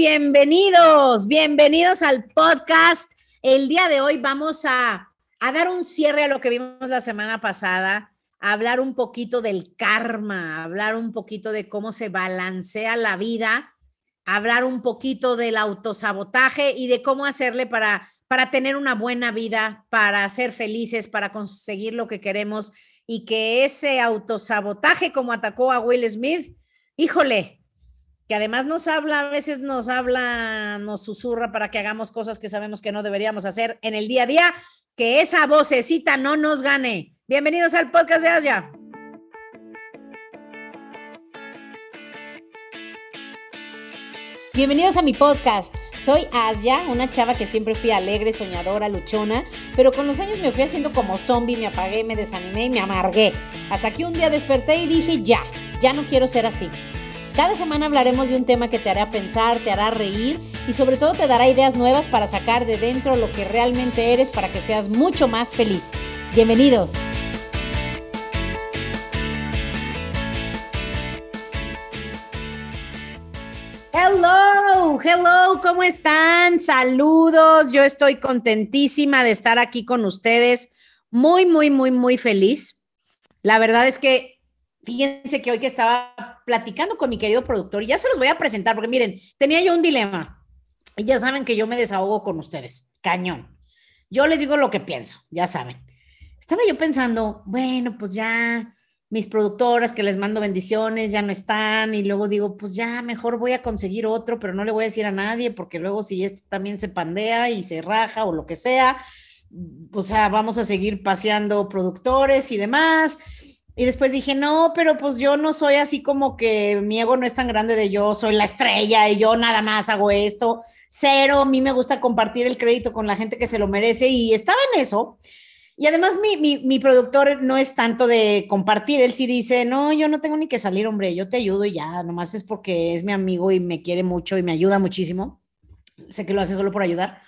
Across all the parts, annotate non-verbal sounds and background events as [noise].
bienvenidos, bienvenidos al podcast. El día de hoy vamos a, a, dar un cierre a lo que vimos la semana pasada, a hablar un poquito del karma, hablar un poquito de cómo se balancea la vida, hablar un poquito del autosabotaje y de cómo hacerle para, para tener una buena vida, para ser felices, para conseguir lo que queremos y que ese autosabotaje como atacó a Will Smith, híjole, que además nos habla, a veces nos habla, nos susurra para que hagamos cosas que sabemos que no deberíamos hacer en el día a día, que esa vocecita no nos gane. Bienvenidos al podcast de Asia. Bienvenidos a mi podcast. Soy Asia, una chava que siempre fui alegre, soñadora, luchona, pero con los años me fui haciendo como zombie, me apagué, me desanimé y me amargué. Hasta que un día desperté y dije, ya, ya no quiero ser así. Cada semana hablaremos de un tema que te hará pensar, te hará reír y sobre todo te dará ideas nuevas para sacar de dentro lo que realmente eres para que seas mucho más feliz. Bienvenidos. Hello, hello, ¿cómo están? Saludos, yo estoy contentísima de estar aquí con ustedes, muy, muy, muy, muy feliz. La verdad es que Fíjense que hoy que estaba platicando con mi querido productor, y ya se los voy a presentar, porque miren, tenía yo un dilema. Y ya saben que yo me desahogo con ustedes, cañón. Yo les digo lo que pienso, ya saben. Estaba yo pensando, bueno, pues ya mis productoras que les mando bendiciones ya no están y luego digo, pues ya mejor voy a conseguir otro, pero no le voy a decir a nadie porque luego si este también se pandea y se raja o lo que sea, o sea, vamos a seguir paseando productores y demás. Y después dije, no, pero pues yo no soy así como que mi ego no es tan grande de yo soy la estrella y yo nada más hago esto. Cero, a mí me gusta compartir el crédito con la gente que se lo merece y estaba en eso. Y además mi, mi, mi, productor no es tanto de compartir, él sí dice, no, yo no tengo ni que salir, hombre, yo te ayudo y ya, nomás es porque es mi amigo y me quiere mucho y me ayuda muchísimo. Sé que lo hace solo por ayudar.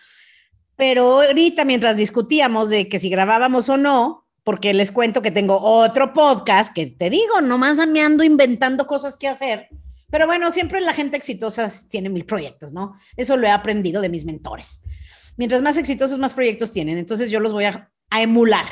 Pero ahorita mientras discutíamos de que si grabábamos o no, porque les cuento que tengo otro podcast que te digo, nomás me ando inventando cosas que hacer. Pero bueno, siempre la gente exitosa tiene mil proyectos, ¿no? Eso lo he aprendido de mis mentores. Mientras más exitosos, más proyectos tienen. Entonces yo los voy a, a emular.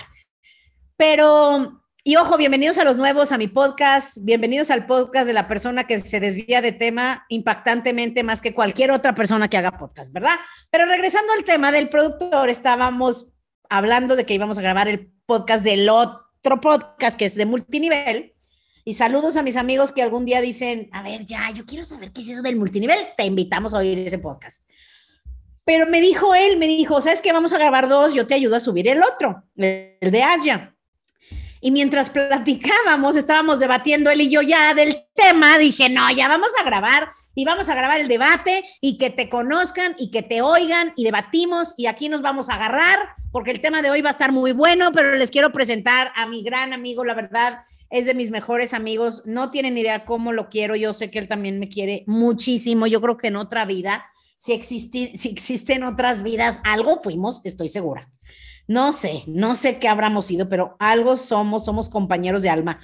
Pero, y ojo, bienvenidos a los nuevos, a mi podcast. Bienvenidos al podcast de la persona que se desvía de tema impactantemente más que cualquier otra persona que haga podcast, ¿verdad? Pero regresando al tema del productor, estábamos hablando de que íbamos a grabar el podcast del otro podcast que es de multinivel. Y saludos a mis amigos que algún día dicen, a ver, ya, yo quiero saber qué es eso del multinivel. Te invitamos a oír ese podcast. Pero me dijo él, me dijo, ¿sabes qué? Vamos a grabar dos, yo te ayudo a subir el otro, el de Asia. Y mientras platicábamos, estábamos debatiendo él y yo ya del tema, dije, no, ya vamos a grabar y vamos a grabar el debate y que te conozcan y que te oigan y debatimos y aquí nos vamos a agarrar porque el tema de hoy va a estar muy bueno, pero les quiero presentar a mi gran amigo, la verdad, es de mis mejores amigos, no tienen idea cómo lo quiero, yo sé que él también me quiere muchísimo, yo creo que en otra vida, si, existe, si existen otras vidas, algo fuimos, estoy segura. No sé, no sé qué habramos sido, pero algo somos, somos compañeros de alma.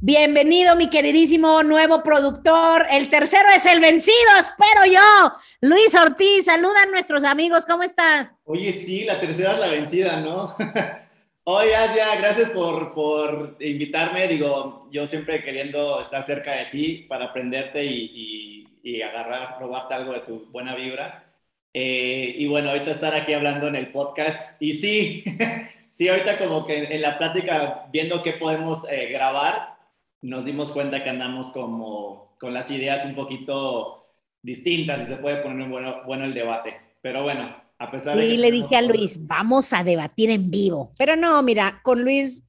Bienvenido, mi queridísimo nuevo productor. El tercero es el vencido, espero yo. Luis Ortiz, saluda a nuestros amigos, ¿cómo estás? Oye, sí, la tercera es la vencida, ¿no? [laughs] Oye, Asia, gracias por, por, invitarme. Digo, yo siempre queriendo estar cerca de ti para aprenderte y, y, y agarrar, probarte algo de tu buena vibra. Eh, y bueno, ahorita estar aquí hablando en el podcast. Y sí, [laughs] sí, ahorita como que en la plática, viendo qué podemos eh, grabar, nos dimos cuenta que andamos como con las ideas un poquito distintas y se puede poner bueno, bueno el debate. Pero bueno, a pesar de... Y le dije a Luis, vamos a debatir en vivo. Pero no, mira, con Luis...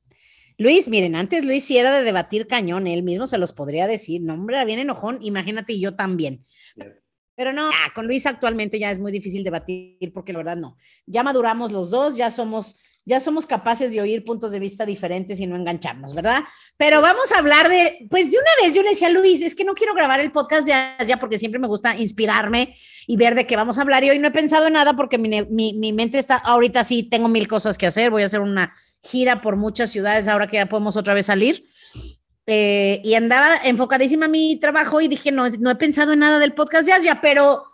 Luis, miren, antes Luis sí era de debatir cañón, él mismo se los podría decir, no, hombre, bien enojón, imagínate, y yo también. Pero no, con Luis actualmente ya es muy difícil debatir porque la verdad no. Ya maduramos los dos, ya somos, ya somos capaces de oír puntos de vista diferentes y no engancharnos, ¿verdad? Pero vamos a hablar de, pues de una vez yo le decía a Luis, es que no quiero grabar el podcast de Asia porque siempre me gusta inspirarme y ver de qué vamos a hablar y hoy no he pensado en nada porque mi, mi, mi mente está, ahorita sí tengo mil cosas que hacer, voy a hacer una gira por muchas ciudades ahora que ya podemos otra vez salir eh, y andaba enfocadísima a mi trabajo y dije, no, no he pensado en nada del podcast de Asia, pero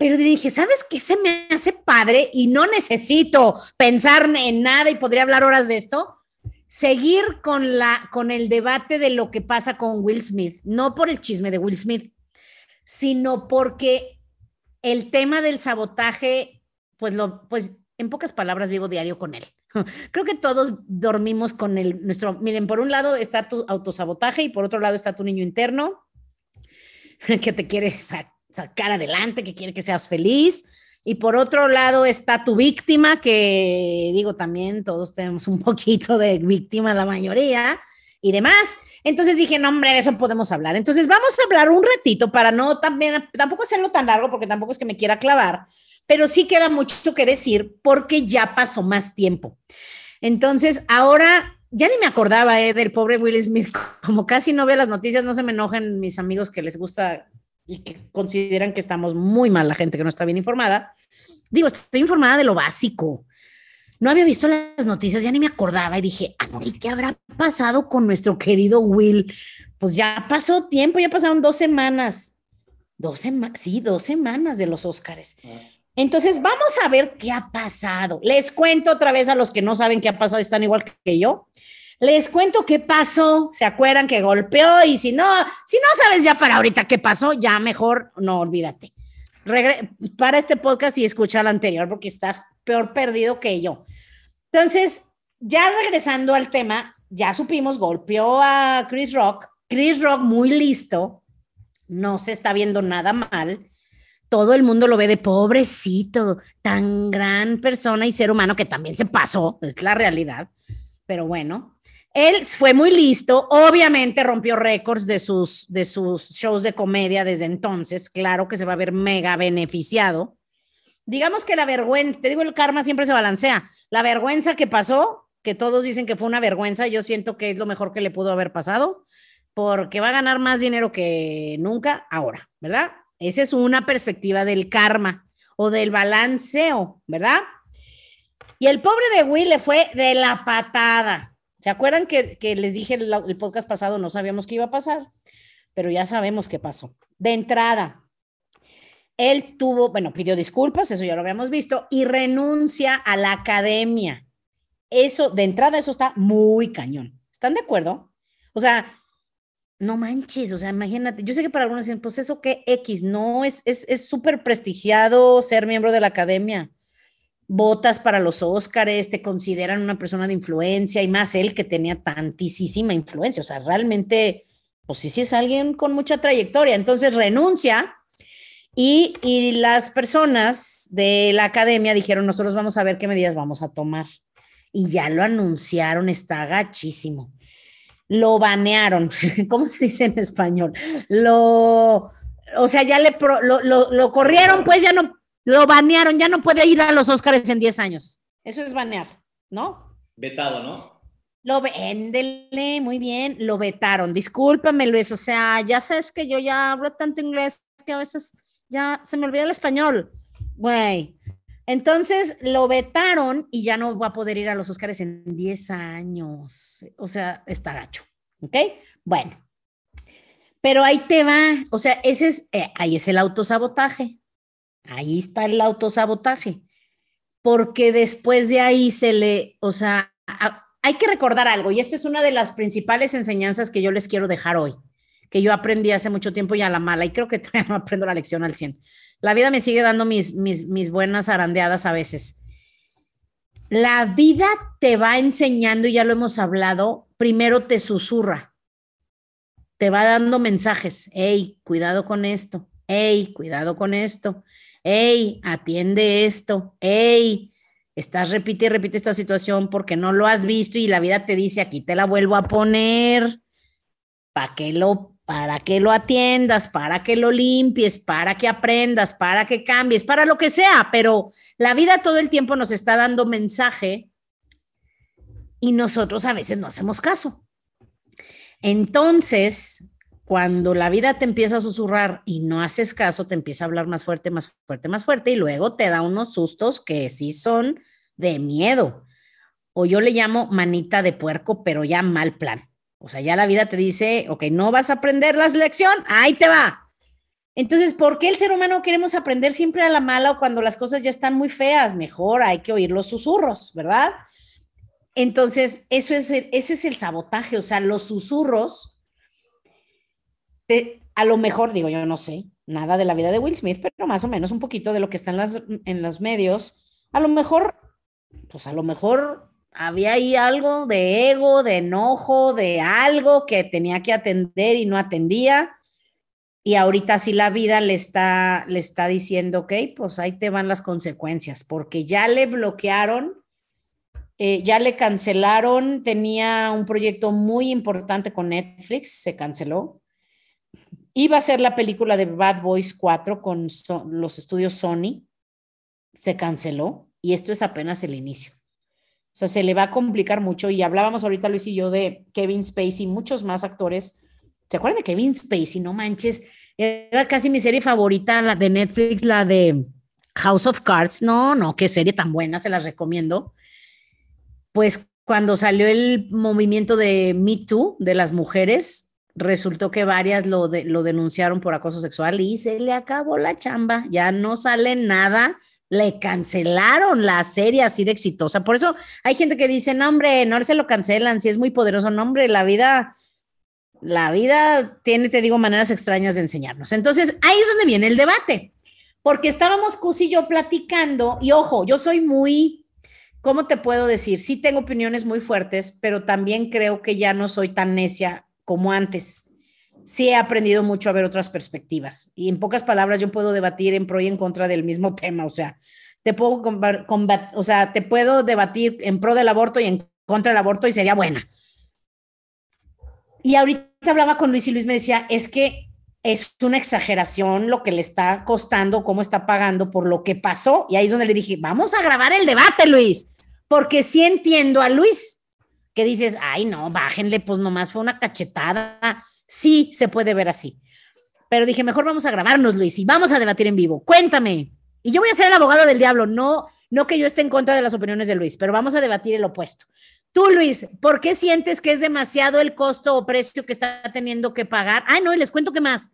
pero dije, ¿sabes qué se me hace padre? Y no necesito pensar en nada y podría hablar horas de esto. Seguir con, la, con el debate de lo que pasa con Will Smith, no por el chisme de Will Smith, sino porque el tema del sabotaje, pues, lo, pues en pocas palabras vivo diario con él. [laughs] Creo que todos dormimos con el, nuestro, miren, por un lado está tu autosabotaje y por otro lado está tu niño interno [laughs] que te quiere sacar adelante, que quiere que seas feliz. Y por otro lado está tu víctima, que digo también, todos tenemos un [laughs] poquito de víctima, la mayoría, y demás. Entonces dije, no, hombre, de eso podemos hablar. Entonces vamos a hablar un ratito para no también, tampoco hacerlo tan largo, porque tampoco es que me quiera clavar, pero sí queda mucho que decir porque ya pasó más tiempo. Entonces ahora ya ni me acordaba eh, del pobre Will Smith, [laughs] como casi no veo las noticias, no se me enojen mis amigos que les gusta y que consideran que estamos muy mal la gente que no está bien informada. Digo, estoy informada de lo básico. No había visto las noticias, ya ni me acordaba y dije, ¿y qué habrá pasado con nuestro querido Will? Pues ya pasó tiempo, ya pasaron dos semanas. Dos semanas, sí, dos semanas de los Óscares. Entonces, vamos a ver qué ha pasado. Les cuento otra vez a los que no saben qué ha pasado, están igual que yo. Les cuento qué pasó, ¿se acuerdan que golpeó? Y si no, si no sabes ya para ahorita qué pasó, ya mejor no olvídate. para este podcast y escucha el anterior porque estás peor perdido que yo. Entonces, ya regresando al tema, ya supimos, golpeó a Chris Rock. Chris Rock muy listo, no se está viendo nada mal. Todo el mundo lo ve de pobrecito, tan gran persona y ser humano que también se pasó, es la realidad. Pero bueno, él fue muy listo, obviamente rompió récords de sus, de sus shows de comedia desde entonces, claro que se va a ver mega beneficiado. Digamos que la vergüenza, te digo, el karma siempre se balancea. La vergüenza que pasó, que todos dicen que fue una vergüenza, yo siento que es lo mejor que le pudo haber pasado, porque va a ganar más dinero que nunca ahora, ¿verdad? Esa es una perspectiva del karma o del balanceo, ¿verdad? Y el pobre de Will le fue de la patada. ¿Se acuerdan que, les dije el, el podcast pasado, no sabíamos qué iba a pasar? Pero ya sabemos qué pasó. De entrada, él tuvo, bueno, pidió disculpas, eso ya lo habíamos visto, y renuncia a la academia. Eso, de entrada, eso está muy cañón. ¿Están de acuerdo? O sea, no manches, o sea, imagínate, yo sé que para algunos dicen, pues eso que X, no, es súper es, prestigiado ser miembro de la academia votas para los Óscares, te consideran una persona de influencia y más él que tenía tantísima influencia. O sea, realmente, pues sí es alguien con mucha trayectoria. Entonces renuncia y, y las personas de la academia dijeron, nosotros vamos a ver qué medidas vamos a tomar. Y ya lo anunciaron, está gachísimo. Lo banearon, [laughs] ¿cómo se dice en español? Lo, o sea, ya le lo, lo, lo corrieron, pues ya no lo banearon, ya no puede ir a los Oscars en 10 años. Eso es banear, ¿no? Vetado, ¿no? Lo véndele, muy bien, lo vetaron. Discúlpame, Luis, o sea, ya sabes que yo ya hablo tanto inglés que a veces ya se me olvida el español. Güey. Entonces lo vetaron y ya no va a poder ir a los Oscars en 10 años. O sea, está gacho. ¿Ok? Bueno. Pero ahí te va. O sea, ese es, eh, ahí es el autosabotaje. Ahí está el autosabotaje, porque después de ahí se le, o sea, hay que recordar algo, y esta es una de las principales enseñanzas que yo les quiero dejar hoy, que yo aprendí hace mucho tiempo y a la mala, y creo que [laughs] todavía no aprendo la lección al 100. La vida me sigue dando mis, mis, mis buenas arandeadas a veces. La vida te va enseñando, y ya lo hemos hablado, primero te susurra, te va dando mensajes, hey, cuidado con esto, hey, cuidado con esto, hey, atiende esto, hey, estás repite y repite esta situación porque no lo has visto y la vida te dice, aquí te la vuelvo a poner, para que lo, para que lo atiendas, para que lo limpies, para que aprendas, para que cambies, para lo que sea, pero la vida todo el tiempo nos está dando mensaje y nosotros a veces no hacemos caso. Entonces, cuando la vida te empieza a susurrar y no haces caso, te empieza a hablar más fuerte, más fuerte, más fuerte y luego te da unos sustos que sí son de miedo. O yo le llamo manita de puerco, pero ya mal plan. O sea, ya la vida te dice, ok, no vas a aprender la lección, ahí te va. Entonces, ¿por qué el ser humano queremos aprender siempre a la mala o cuando las cosas ya están muy feas? Mejor hay que oír los susurros, ¿verdad? Entonces, eso es ese es el sabotaje, o sea, los susurros, a lo mejor, digo yo no sé nada de la vida de Will Smith, pero más o menos un poquito de lo que está en, las, en los medios, a lo mejor, pues a lo mejor había ahí algo de ego, de enojo, de algo que tenía que atender y no atendía. Y ahorita sí la vida le está, le está diciendo, ok, pues ahí te van las consecuencias, porque ya le bloquearon, eh, ya le cancelaron, tenía un proyecto muy importante con Netflix, se canceló. Iba a ser la película de Bad Boys 4 con los estudios Sony, se canceló y esto es apenas el inicio. O sea, se le va a complicar mucho y hablábamos ahorita Luis y yo de Kevin Spacey, muchos más actores. ¿Se acuerdan de Kevin Spacey? No manches, era casi mi serie favorita, la de Netflix, la de House of Cards. No, no, qué serie tan buena, se las recomiendo. Pues cuando salió el movimiento de Me Too de las mujeres, resultó que varias lo, denunciaron por acoso sexual y se le acabó la chamba. Ya no sale nada le cancelaron la serie así de exitosa. Por eso hay gente que dice, no, hombre, no se lo cancelan, si es muy poderoso, no, hombre, la vida, la vida tiene, te digo, maneras extrañas de enseñarnos. Entonces, ahí es donde viene el debate, porque estábamos Cus y yo platicando, y ojo, yo soy muy, ¿cómo te puedo decir? Sí tengo opiniones muy fuertes, pero también creo que ya no soy tan necia como antes sí he aprendido mucho a ver otras perspectivas. Y en pocas palabras, yo puedo debatir en pro y en contra del mismo [laughs] tema. O sea, te puedo, o sea, te puedo debatir en pro del aborto y en contra del aborto y sería buena. Y ahorita hablaba con Luis y Luis me decía, es que es una exageración lo que le está costando, cómo está pagando por lo que pasó. Y ahí es donde le dije, vamos a grabar el debate, Luis, porque sí entiendo a Luis, que dices, ay, no, bájenle, pues nomás fue una cachetada sí se puede ver así. Pero dije, mejor vamos a grabarnos, Luis, y vamos a debatir en vivo. Cuéntame. Y yo voy a ser el abogado del diablo, no, no que yo esté en contra de las opiniones de Luis, pero vamos a debatir el opuesto. Tú, Luis, ¿por qué sientes que es demasiado el costo o precio que está teniendo que pagar? Ah, no, y les cuento que más.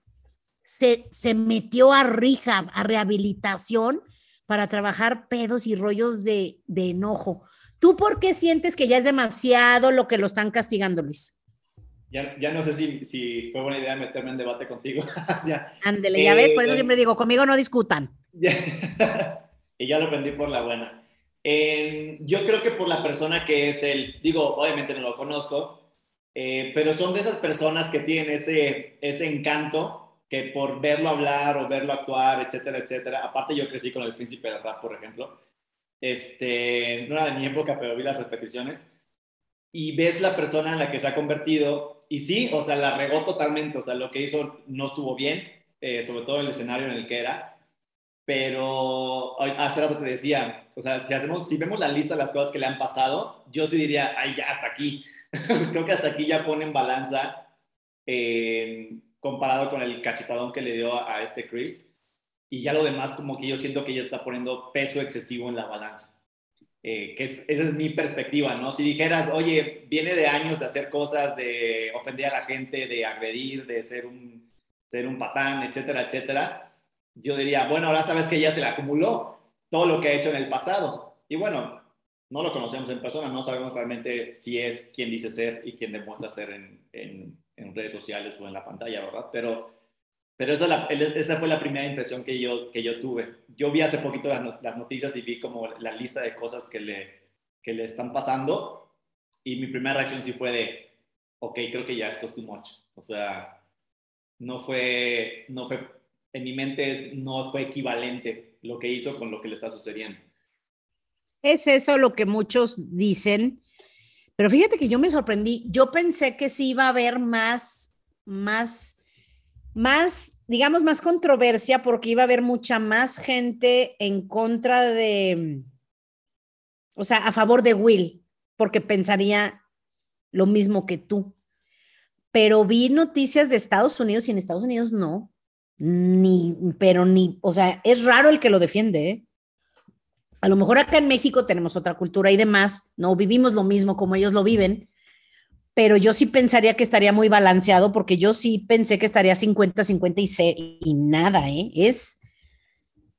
Se, se metió a rehab, a rehabilitación para trabajar pedos y rollos de, de enojo. ¿Tú por qué sientes que ya es demasiado lo que lo están castigando, Luis? ya, ya no sé si, si, fue buena idea meterme en debate contigo. [laughs] Ándele, ya ves, por eso eh, siempre digo, conmigo no discutan. [laughs] y ya lo aprendí por la buena. Yo creo que por la persona que es él, digo, obviamente no lo conozco, eh, pero son de esas personas que tienen ese, ese encanto que por verlo hablar o verlo actuar, etcétera, etcétera. Aparte yo crecí con el príncipe del rap, por ejemplo. Este, no era de mi época, pero vi las repeticiones. Y ves la persona en la que se ha convertido y sí, o sea, la regó totalmente, o sea, lo que hizo no estuvo bien, eh, sobre todo el escenario en el que era, pero hace rato te decía, o sea, si, hacemos, si vemos la lista de las cosas que le han pasado, yo sí diría, ay, ya hasta aquí. [laughs] Creo que hasta aquí ya pone en balanza eh, comparado con el cachetadón que le dio a, a este Chris. Y ya lo demás, como que yo siento que ya está poniendo peso excesivo en la balanza. Eh, que esa es mi perspectiva, ¿no? Si dijeras, oye, viene de años de hacer cosas, de ofender a la gente, de agredir, de ser un, ser un patán, etcétera, etcétera, yo diría, bueno, ahora sabes que ya se le acumuló todo lo que ha hecho en el pasado. Y bueno, no lo conocemos en persona, no sabemos realmente si es quien dice ser y quien demuestra ser en, en, redes sociales o en la pantalla, ¿verdad? Pero pero esa, esa, fue la primera impresión que yo, que yo tuve. Yo vi hace poquito las, noticias y vi como la lista de cosas que le, que le están pasando y mi primera reacción sí fue de, ok, creo que ya esto es too much. O sea, no fue, no fue, en mi mente no fue equivalente lo que hizo con lo que le está sucediendo. Es eso lo que muchos dicen, pero fíjate que yo me sorprendí. Yo pensé que sí iba a haber más, más más, digamos, más controversia porque iba a haber mucha más gente en contra de, o sea, a favor de Will, porque pensaría lo mismo que tú. Pero vi noticias de Estados Unidos y en Estados Unidos no, ni, pero ni, o sea, es raro el que lo defiende. ¿eh? A lo mejor acá en México tenemos otra cultura y demás, no vivimos lo mismo como ellos lo viven, pero yo sí pensaría que estaría muy balanceado porque yo sí pensé que estaría 50, 50 y, y nada, ¿eh? Es,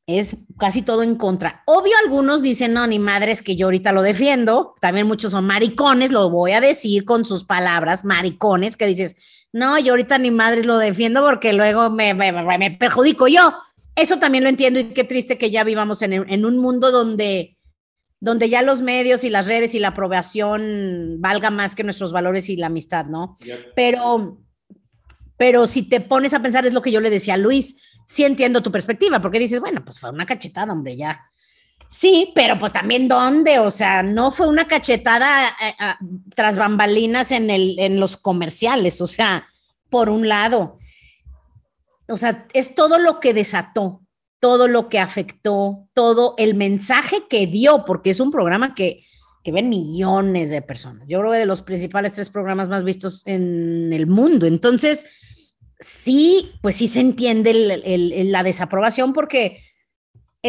es casi todo en contra. Obvio, algunos dicen, no, ni madres que yo ahorita lo defiendo. También muchos son maricones, lo voy a decir con sus palabras, maricones, que dices, no, yo ahorita ni madres lo defiendo porque luego me, me, perjudico yo. Eso también lo entiendo y qué triste que ya vivamos en, en un mundo donde donde ya los medios y las redes y la aprobación valga más que nuestros valores y la amistad, ¿no? Pero, pero si te pones a pensar, es lo que yo le decía a Luis, sí entiendo tu perspectiva, porque dices, bueno, pues fue una cachetada, hombre, ya. Sí, pero pues también dónde, o sea, no fue una cachetada eh, ah, tras bambalinas en, el, en los comerciales, o sea, por un lado. O sea, es todo lo que desató, todo lo que afectó, todo el mensaje que dio, porque es un programa que, que ven millones de personas. Yo creo que de los principales tres programas más vistos en el mundo. Entonces, sí, pues sí se entiende la desaprobación porque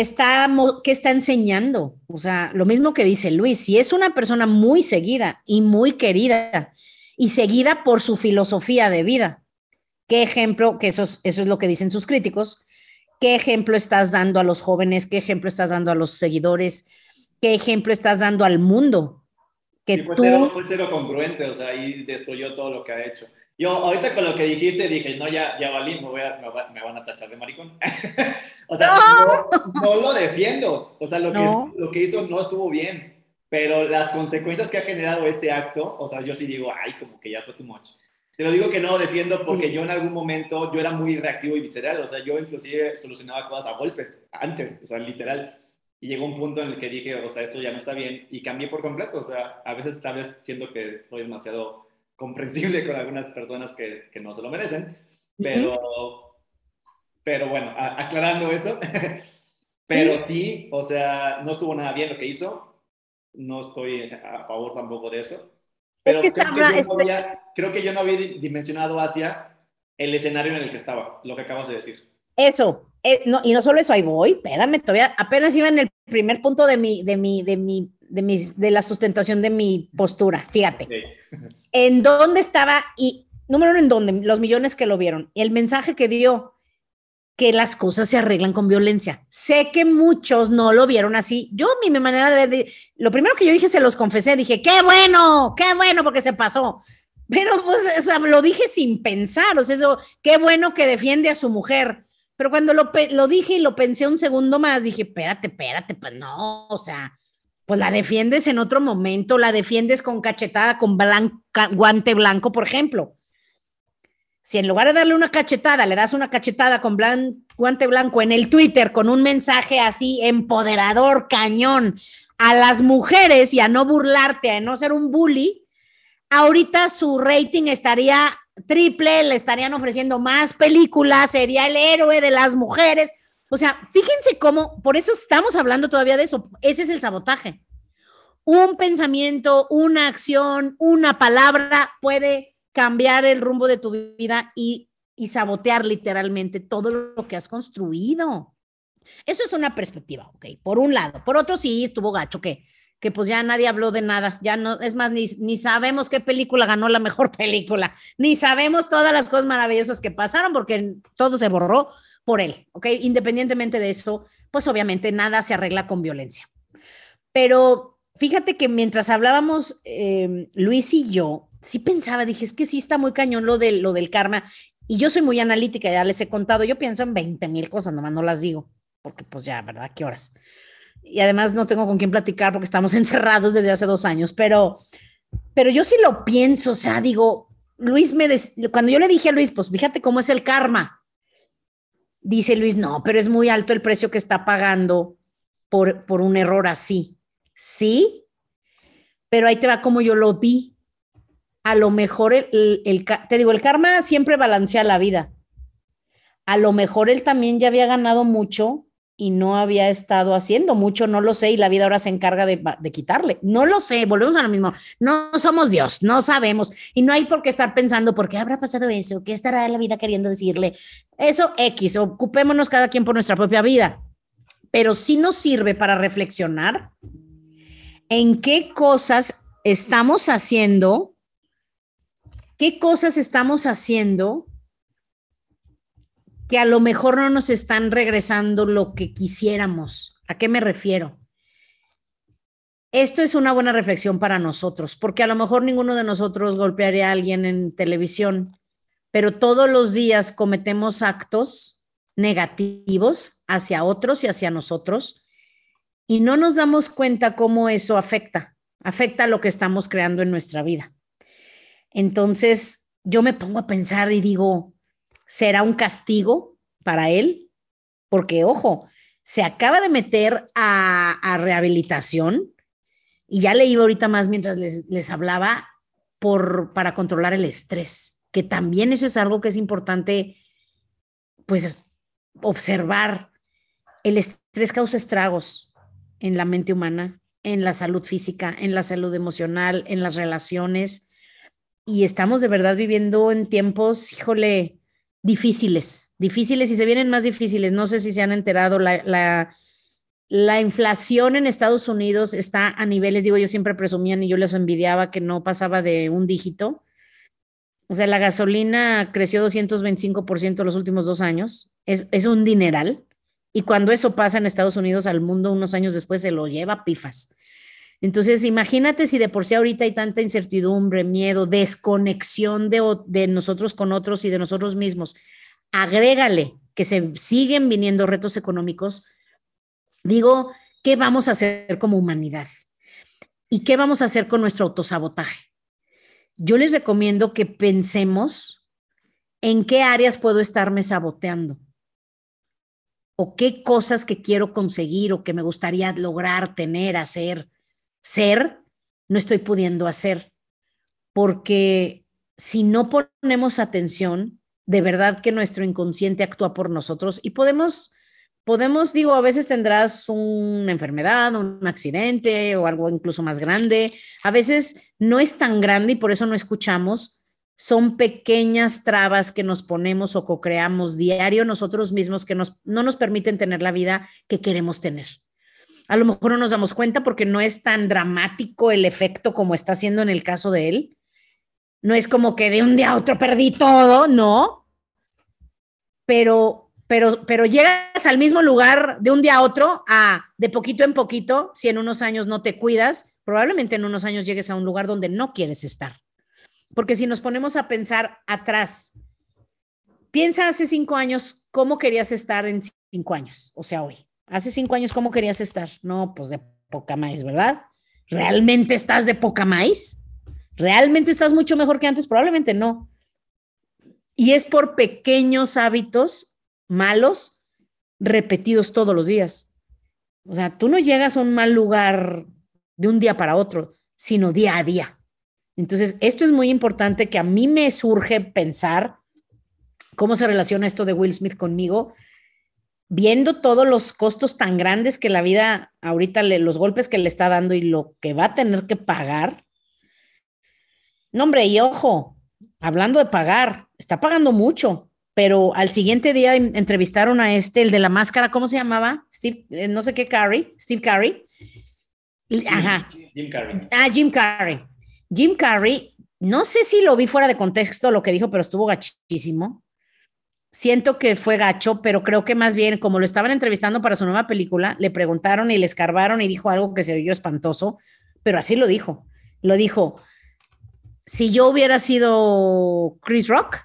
está, ¿qué está enseñando? O sea, lo mismo que dice Luis, si es una persona muy seguida y muy querida y seguida por su filosofía de vida, ¿qué ejemplo? Que eso eso es lo que dicen sus críticos ¿Qué ejemplo estás dando a los jóvenes? ¿Qué ejemplo estás dando a los seguidores? ¿Qué ejemplo estás dando al mundo? Que fue, tú... cero, congruente, o sea, ahí destruyó todo lo que ha hecho. Yo ahorita con lo que dijiste dije, no, ya, ya valí, me, me, van a tachar de maricón. [laughs] o sea, no. lo defiendo. O sea, lo, que, lo que hizo no estuvo bien. Pero las consecuencias que ha generado ese acto, o sea, yo sí digo, ay, como que ya fue too much. Te lo digo que no defiendo porque yo en algún momento yo era muy reactivo y visceral, o sea, yo inclusive solucionaba cosas a golpes antes, o sea, literal. Y llegó un punto en el que dije, o sea, esto ya no está bien y cambié por completo, o sea, a veces tal vez siento que soy demasiado comprensible con algunas personas que, que no se lo merecen, pero, pero bueno, aclarando eso, [laughs] pero sí, o sea, no estuvo nada bien lo que hizo, no estoy a favor tampoco de eso, pero creo, que yo no este había, creo que yo no había dimensionado hacia el escenario en el que estaba, lo que acabas de decir. Eso, eh, no, y no solo eso, ahí voy, espérame, todavía apenas iba en el primer punto de mi, de mi, de mi, de mi, de la sustentación de mi postura, fíjate. En dónde estaba, y número uno, en dónde, los millones que lo vieron, el mensaje que dio, que las cosas se arreglan con violencia. Sé que muchos no lo vieron así. Yo, mi, manera de ver, lo primero que yo dije, se los confesé, dije, qué bueno, qué bueno, porque se pasó. Pero, pues, o sea, lo dije sin pensar, o sea, eso, qué bueno que defiende a su mujer. Pero cuando lo, lo dije y lo pensé un segundo más, dije, espérate, espérate, pues no, o sea, pues la defiendes en otro momento, la defiendes con cachetada, con guante blanco, por ejemplo si en lugar de darle una cachetada, le das una cachetada con guante blanco en el Twitter con un mensaje así empoderador, cañón, a las mujeres y a no burlarte, a no ser un bully, ahorita su rating estaría triple, le estarían ofreciendo más películas, sería el héroe de las mujeres. O sea, fíjense cómo, por eso estamos hablando todavía de eso, ese es el sabotaje. Un pensamiento, una acción, una palabra puede cambiar el rumbo de tu vida y, y sabotear literalmente todo lo que has construido. Eso es una perspectiva, ok, por un lado. Por otro, sí, estuvo gacho, que, que pues ya nadie habló de nada, ya no, es más, ni, ni sabemos qué película ganó la mejor [laughs] película, ni sabemos todas las cosas maravillosas que pasaron porque todo se borró por él, ok, independientemente de eso, pues obviamente nada se arregla con violencia. Pero fíjate que mientras hablábamos, eh, Luis y yo, sí pensaba, dije, es que sí está muy cañón lo, de, lo del karma. Y yo soy muy analítica, ya les he contado, yo pienso en 20 mil cosas, nomás no las digo, porque pues ya, ¿verdad? ¿Qué horas? Y además no tengo con quién platicar porque estamos [laughs] encerrados desde hace dos años, pero, pero yo sí lo pienso, o sea, digo, Luis me, cuando yo le dije a Luis, pues fíjate cómo es el karma, dice Luis, no, pero es muy alto el precio que está pagando por, por un error así. Sí, pero ahí te va como yo lo vi a lo mejor el, te digo, el karma siempre balancea la vida. A lo mejor él también ya había ganado mucho y no había estado haciendo mucho, no lo sé, y la vida ahora se encarga de, de, quitarle. No lo sé, volvemos a lo mismo. No somos Dios, no sabemos, y no hay por qué estar pensando por qué habrá pasado eso, qué estará la vida queriendo decirle. Eso X, ocupémonos cada quien por nuestra propia vida, pero sí nos sirve para reflexionar en qué cosas estamos haciendo ¿Qué cosas estamos haciendo que a lo mejor no nos están regresando lo que quisiéramos? ¿A qué me refiero? Esto es una buena reflexión para nosotros, porque a lo mejor ninguno de nosotros golpearía a alguien en televisión, pero todos los días cometemos actos negativos hacia otros y hacia nosotros y no nos damos cuenta cómo eso afecta, afecta lo que estamos creando en nuestra vida. Entonces, yo me pongo a pensar y digo, ¿será un castigo para él? Porque, ojo, se acaba de meter a, rehabilitación y ya leí ahorita más mientras les, hablaba por, para controlar el estrés, que también eso es algo que es importante, pues, observar. El estrés causa estragos en la mente humana, en la salud física, en la salud emocional, en las relaciones. Y estamos de verdad viviendo en tiempos, híjole, difíciles, difíciles y se vienen más difíciles. No sé si se han enterado, la, la la inflación en Estados Unidos está a niveles, digo, yo siempre presumían y yo les envidiaba que no pasaba de un dígito. O sea, la gasolina creció 225% los últimos dos años. Es, es un dineral. Y cuando eso pasa en Estados Unidos al mundo, unos años después se lo lleva pifas. Entonces, imagínate si de por sí ahorita hay tanta incertidumbre, miedo, desconexión de, nosotros con otros y de nosotros mismos. Agrégale que se siguen viniendo retos económicos Digo, ¿qué vamos a hacer como humanidad? ¿Y qué vamos a hacer con nuestro autosabotaje? Yo les recomiendo que pensemos en qué áreas puedo estarme saboteando o qué cosas que quiero conseguir o que me gustaría lograr, tener, hacer, ser, no estoy pudiendo hacer. Porque si no ponemos atención, de verdad que nuestro inconsciente actúa por nosotros y podemos podemos, digo, a veces tendrás una enfermedad, un accidente o algo incluso más grande. A veces no es tan grande y por eso no escuchamos. Son pequeñas trabas que nos ponemos o co-creamos diario nosotros mismos que nos, no nos permiten tener la vida que queremos tener. A lo mejor no nos damos cuenta porque no es tan dramático el efecto como está siendo en el caso de él. No es como que de un día a otro perdí todo, no. Pero pero, pero llegas al mismo lugar de un día a otro, a de poquito en poquito, si en unos años no te cuidas, probablemente en unos años llegues a un lugar donde no quieres estar. Porque si nos ponemos a pensar atrás, piensa hace cinco años cómo querías estar en cinco años, o sea, hoy. Hace cinco años, ¿cómo querías estar? No, pues de poca maíz, ¿verdad? ¿Realmente estás de poca maíz? ¿Realmente estás mucho mejor que antes? Probablemente no. Y es por pequeños hábitos malos repetidos todos los días. O sea, tú no llegas a un mal lugar de un día para otro, sino día a día. Entonces, esto es muy importante que a mí me surge pensar cómo se relaciona esto de Will Smith conmigo, viendo todos los costos tan grandes que la vida ahorita, le, los golpes que le está dando y lo que va a tener que pagar. No, hombre, y ojo, hablando de pagar, está pagando mucho pero al siguiente día entrevistaron a este, el de la máscara, ¿cómo se llamaba? Steve, eh, no sé qué, Carrey, Steve Carrey. Ajá. Jim Carrey. Ah, Jim Carrey. Jim Carrey, no sé si lo vi fuera de contexto lo que dijo, pero estuvo gachísimo. Siento que fue gacho, pero creo que más bien, como lo estaban entrevistando para su nueva película, le preguntaron y le escarbaron y dijo algo que se oyó espantoso, pero así lo dijo. Lo dijo, si yo hubiera sido Chris Rock,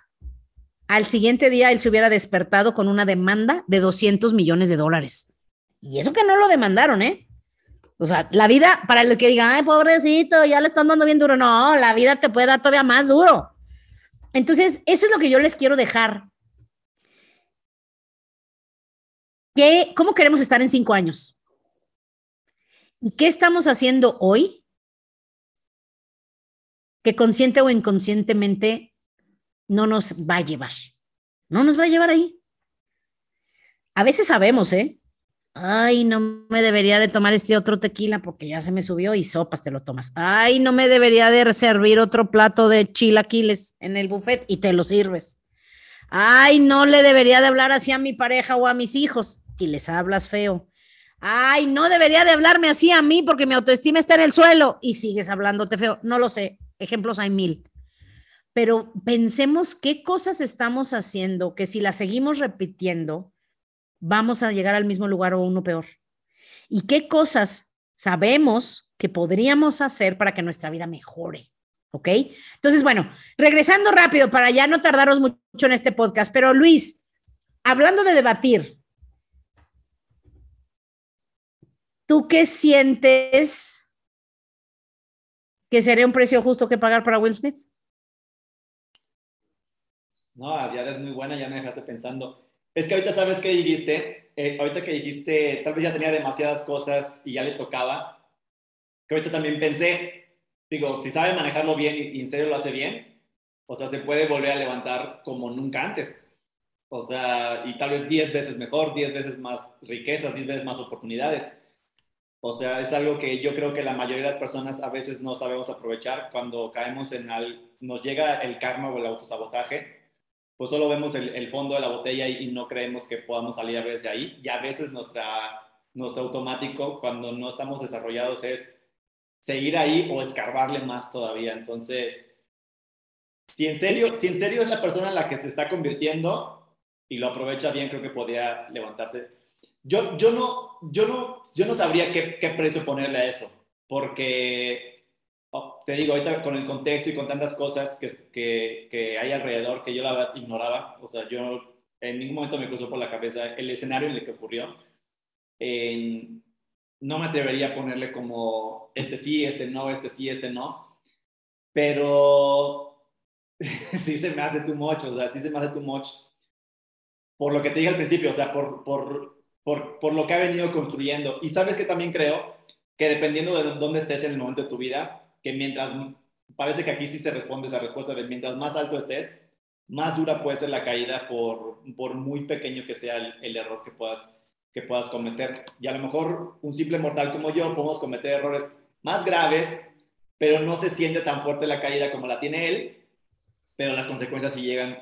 al siguiente día él se hubiera despertado con una demanda de 200 millones de dólares. Y eso que no lo demandaron, ¿eh? O sea, la vida, para el que diga, ay, pobrecito, ya le están dando bien duro. No, la vida te puede dar todavía más duro. Entonces, eso es lo que yo les quiero dejar. ¿Qué, ¿Cómo queremos estar en cinco años? ¿Y qué estamos haciendo hoy que consciente o inconscientemente no nos va a llevar. No nos va a llevar ahí. A veces sabemos, ¿eh? Ay, no me debería de tomar este otro tequila porque ya se me subió y sopas te lo tomas. Ay, no me debería de servir otro plato de chilaquiles en el buffet y te lo sirves. Ay, no le debería de hablar así a mi pareja o a mis hijos y les hablas feo. Ay, no debería de hablarme así a mí porque mi autoestima está en el suelo y sigues hablándote feo. No lo sé. Ejemplos hay mil pero pensemos qué cosas estamos haciendo que si las seguimos repitiendo, vamos a llegar al mismo lugar o uno peor. Y qué cosas sabemos que podríamos hacer para que nuestra vida mejore. ¿Ok? Entonces, bueno, regresando rápido para ya no tardaros mucho en este podcast, pero Luis, hablando de debatir, ¿tú qué sientes que sería un precio justo que pagar para Will Smith? No, ya eres muy buena, ya me dejaste pensando. Es que ahorita sabes qué dijiste, eh, ahorita que dijiste, tal vez ya tenía demasiadas cosas y ya le tocaba, que ahorita también pensé, digo, si sabe manejarlo bien y, en serio lo hace bien, o sea, se puede volver a levantar como nunca antes. O sea, y tal vez 10 veces mejor, 10 veces más riquezas, 10 veces más oportunidades. O sea, es algo que yo creo que la mayoría de las personas a veces no sabemos aprovechar cuando caemos en al, nos llega el karma o el autosabotaje, pues solo vemos el, fondo de la botella y, no creemos que podamos salir a veces de ahí. Y a veces nuestra, nuestro automático, cuando no estamos desarrollados, es seguir ahí o escarbarle más todavía. Entonces, si en serio, si en serio es la persona en la que se está convirtiendo y lo aprovecha bien, creo que podría levantarse. Yo, yo, no, yo, no, yo no sabría qué, qué precio ponerle a eso, porque oh, te digo, ahorita con el contexto y con tantas cosas que, que, que hay alrededor que yo la ignoraba, o sea, yo en ningún momento me cruzó por la cabeza el escenario en el que ocurrió. No me atrevería a ponerle como este sí, este no, este sí, este no, pero [laughs] sí se me hace too much, o sea, sí se me hace too much por lo que te dije al principio, o sea, por, por, por, por lo que ha venido construyendo. Y sabes que también creo que dependiendo de dónde estés en el momento de tu vida, que mientras, parece que aquí sí se responde esa respuesta de mientras más alto estés, más dura puede ser la caída por, por muy pequeño que sea el, error que puedas que puedas cometer. Y a lo mejor un simple mortal como yo podemos cometer errores más graves, pero no se siente tan fuerte la caída como la tiene él, pero las consecuencias sí llegan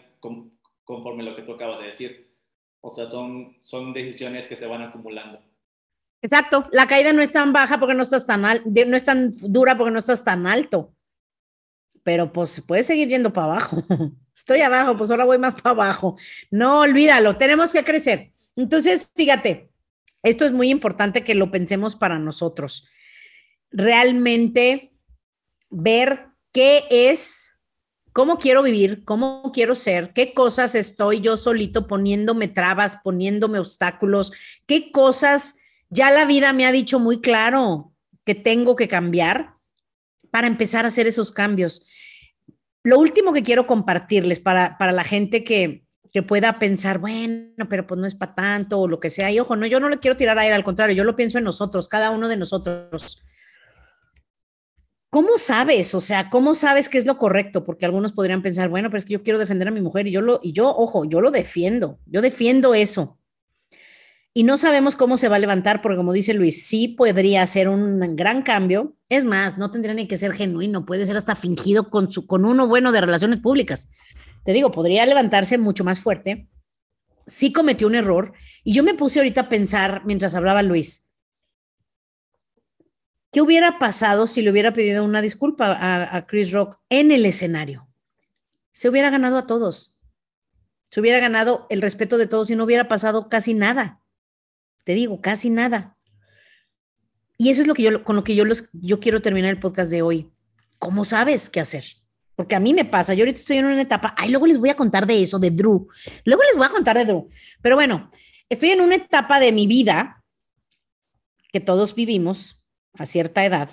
conforme lo que tú acabas de decir. O sea, son, son decisiones que se van acumulando. Exacto, la caída no es tan baja porque no estás tan al, no es tan dura porque no estás tan alto. Pero pues puedes seguir yendo para abajo. [laughs] Estoy abajo, pues ahora voy más para abajo. No, olvídalo, tenemos que crecer. Entonces, fíjate, esto es muy importante que lo pensemos para nosotros. Realmente ver qué es, cómo quiero vivir, cómo quiero ser, qué cosas estoy yo solito poniéndome trabas, poniéndome obstáculos, qué cosas ya la vida me ha dicho muy claro que tengo que cambiar para empezar a hacer esos cambios. Lo último que quiero compartirles para, para la gente que, que pueda pensar, bueno, pero pues no es para tanto o lo que sea. Y ojo, no, yo no le quiero tirar a él, al contrario, yo lo pienso en nosotros, cada uno de nosotros. ¿Cómo sabes? O sea, ¿cómo sabes qué es lo correcto? Porque algunos podrían pensar, bueno, pero es que yo quiero defender a mi mujer y yo lo, y yo, ojo, yo lo defiendo, yo defiendo eso. Y no sabemos cómo se va a levantar, porque como dice Luis, sí podría ser un gran cambio. Es más, no tendría ni que ser genuino, puede ser hasta fingido con, su, con uno bueno de relaciones públicas te digo, podría levantarse mucho más fuerte. Sí cometió un error y yo me puse ahorita a pensar mientras hablaba Luis, ¿qué hubiera pasado si le hubiera pedido una disculpa a, Chris Rock en el escenario? Se hubiera ganado a todos. Se hubiera ganado el respeto de todos y no hubiera pasado casi nada. Te digo, casi nada. Y eso es lo que yo, con lo que yo, los, yo quiero terminar el podcast de hoy. ¿Cómo sabes qué hacer? porque a mí me pasa, yo ahorita estoy en una etapa, ay, luego les voy a contar de eso, de Drew, luego les voy a contar de Drew, pero bueno, estoy en una etapa de mi vida que todos vivimos a cierta edad,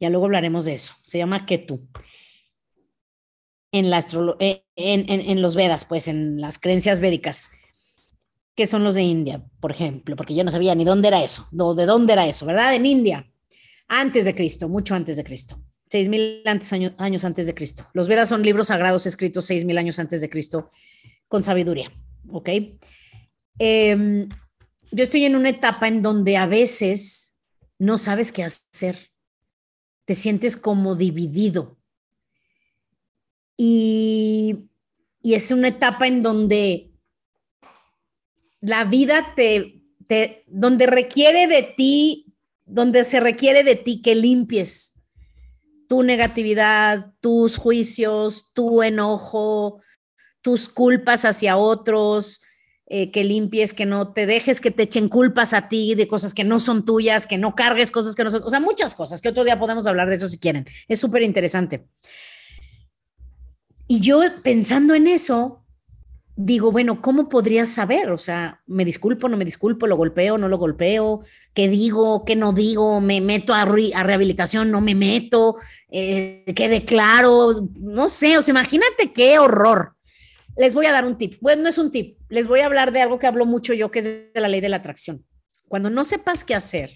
ya luego hablaremos de eso, se llama Ketu. En, eh, los Vedas, pues en las creencias védicas, que son los de India, por ejemplo, porque yo no sabía ni dónde era eso, de dónde era eso, ¿verdad? En India, antes de Cristo, mucho antes de Cristo. 6.000 antes, años, antes de Cristo. Los Vedas son libros sagrados escritos 6.000 años antes de Cristo con sabiduría, ¿ok? Em, yo estoy en una etapa en donde a veces no sabes qué hacer, te sientes como dividido. Y, y es una etapa en donde la vida te, te, donde requiere de ti, donde se requiere de ti que limpies tu negatividad, tus juicios, tu enojo, tus culpas hacia otros, eh, que limpies, que no te dejes que te echen culpas a ti de cosas que no son tuyas, que no cargues cosas que no son, o sea, muchas cosas, que otro día podemos hablar de eso si quieren. Es súper interesante. Y yo pensando en eso, digo, bueno, ¿cómo podrías saber? O sea, ¿me disculpo, no me disculpo, lo golpeo, no lo golpeo? ¿Qué digo, qué no digo? ¿Me meto a, rehabilitación, no me meto? Eh, ¿Qué declaro? No sé, o sea, imagínate qué horror. Les voy a dar un tip. Bueno, no es un tip, les voy a hablar de algo que hablo mucho yo, que es de la ley de la atracción. Cuando no sepas qué hacer,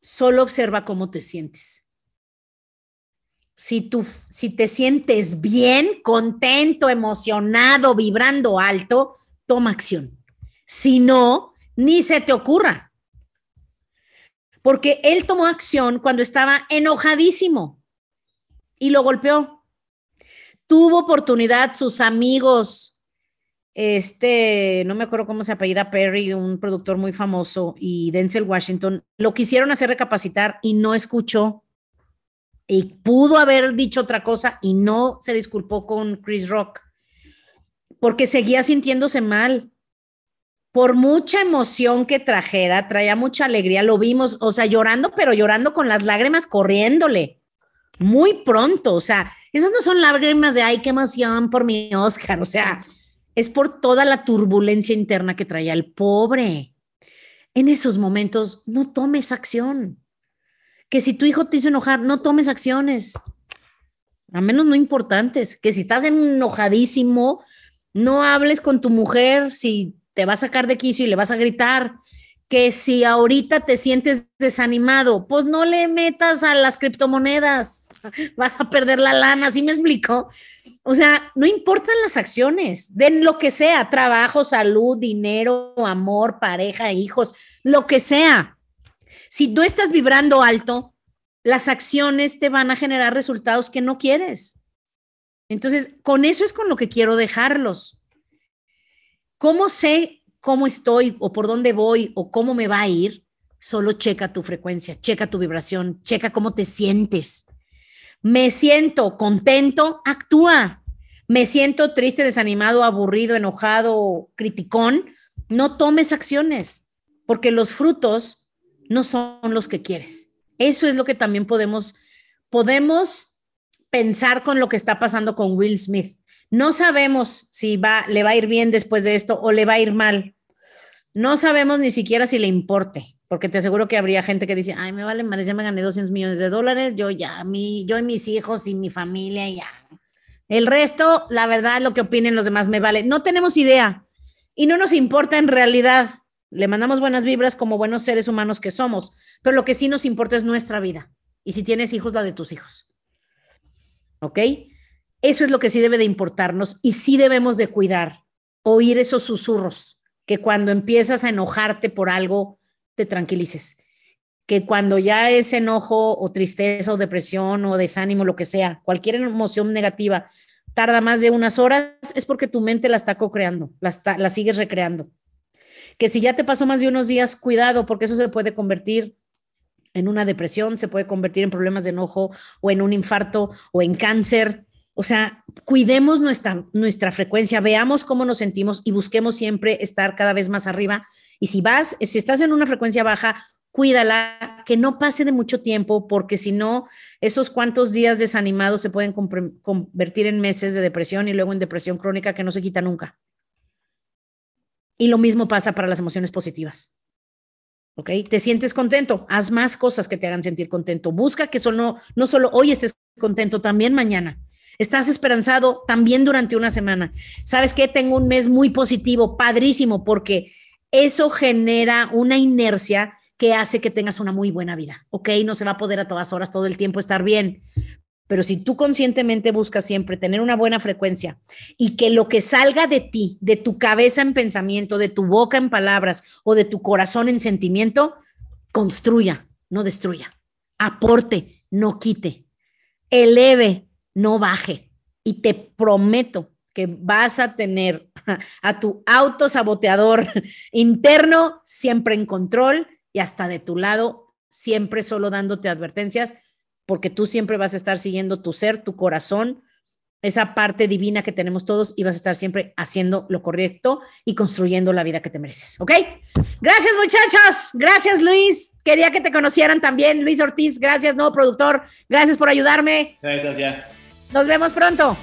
solo observa cómo te sientes si, tú, si te sientes bien, contento, emocionado, vibrando alto, toma acción. Si no, ni se te ocurra. Porque él tomó acción cuando estaba enojadísimo y lo golpeó. Tuvo oportunidad, sus amigos, este, no me acuerdo cómo se apellida Perry, un productor muy famoso, y Denzel Washington, lo quisieron hacer recapacitar y no escuchó y pudo haber dicho otra cosa y no se disculpó con Chris Rock porque seguía sintiéndose mal. Por mucha emoción que trajera, traía mucha alegría, lo vimos, o sea, llorando, pero llorando con las lágrimas corriéndole. Muy pronto, o sea, esas no son lágrimas de, ay, qué emoción por mi Oscar, o sea, es por toda la turbulencia interna que traía el pobre. En esos momentos, no tomes acción. Que si tu hijo te hizo enojar, no tomes acciones, a menos no importantes, que si estás enojadísimo, no hables con tu mujer si te va a sacar de quicio y le vas a gritar, que si ahorita te sientes desanimado, pues no le metas a las criptomonedas, [laughs] vas a perder la lana, ¿sí me explico? O sea, no importan las acciones, den lo que sea, trabajo, salud, dinero, amor, pareja, hijos, lo que sea. Si tú estás vibrando alto, las acciones te van a generar resultados que no quieres. Entonces, con eso es con lo que quiero dejarlos. ¿Cómo sé cómo estoy o por dónde voy o cómo me va a ir? Solo checa tu frecuencia, checa tu vibración, checa cómo te sientes. Me siento contento, actúa. Me siento triste, desanimado, aburrido, enojado, criticón. No tomes acciones, porque los frutos no son los que quieres. Eso es lo que también podemos, podemos pensar con lo que está pasando con Will Smith. No sabemos si va, le va a ir bien después de esto o le va a ir mal. No sabemos ni siquiera si le importe, porque te aseguro que habría gente que dice, ay, me vale madre, ya me gané 200 millones de dólares, yo ya, mi, yo y mis hijos y mi familia, ya. El resto, la verdad, lo que opinen los demás me vale. No tenemos idea y no nos importa en realidad. Le mandamos buenas vibras como buenos seres humanos que somos, pero lo que sí nos importa es nuestra vida. Y si tienes hijos, la de tus hijos. ¿Ok? Eso es lo que sí debe de importarnos y sí debemos de cuidar, oír esos susurros, que cuando empiezas a enojarte por algo, te tranquilices. Que cuando ya es enojo o tristeza o depresión o desánimo, lo que sea, cualquier emoción negativa, tarda más de unas horas, es porque tu mente la está co-creando, la, la sigues recreando que si ya te pasó más de unos días, cuidado, porque eso se puede convertir en una depresión, se puede convertir en problemas de enojo o en un infarto o en cáncer. O sea, cuidemos nuestra, nuestra frecuencia, veamos cómo nos sentimos y busquemos siempre estar cada vez más arriba. Y si vas, si estás en una frecuencia baja, cuídala, que no pase de mucho tiempo, porque si no, esos cuantos días desanimados se pueden convertir en meses de depresión y luego en depresión crónica que no se quita nunca. Y lo mismo pasa para las emociones positivas. ¿Ok? Te sientes contento, haz más cosas que te hagan sentir contento. Busca que solo, no solo hoy estés contento, también mañana. Estás esperanzado también durante una semana. ¿Sabes qué? Tengo un mes muy positivo, padrísimo, porque eso genera una inercia que hace que tengas una muy buena vida. ¿Ok? No se va a poder a todas horas, todo el tiempo estar bien, pero si tú conscientemente buscas siempre tener una buena frecuencia y que lo que salga de ti, de tu cabeza en pensamiento, de tu boca en palabras o de tu corazón en sentimiento, construya, no destruya, aporte, no quite, eleve, no baje. Y te prometo que vas a tener [laughs] a tu autosaboteador [laughs] interno siempre en control y hasta de tu lado, siempre solo dándote advertencias porque tú siempre vas a estar siguiendo tu ser, tu corazón, esa parte divina que tenemos todos y vas a estar siempre haciendo lo correcto y construyendo la vida que te mereces. ¿Ok? Gracias muchachos. Gracias Luis. Quería que te conocieran también. Luis Ortiz, gracias, nuevo productor. Gracias por ayudarme. Gracias, ya. Nos vemos pronto.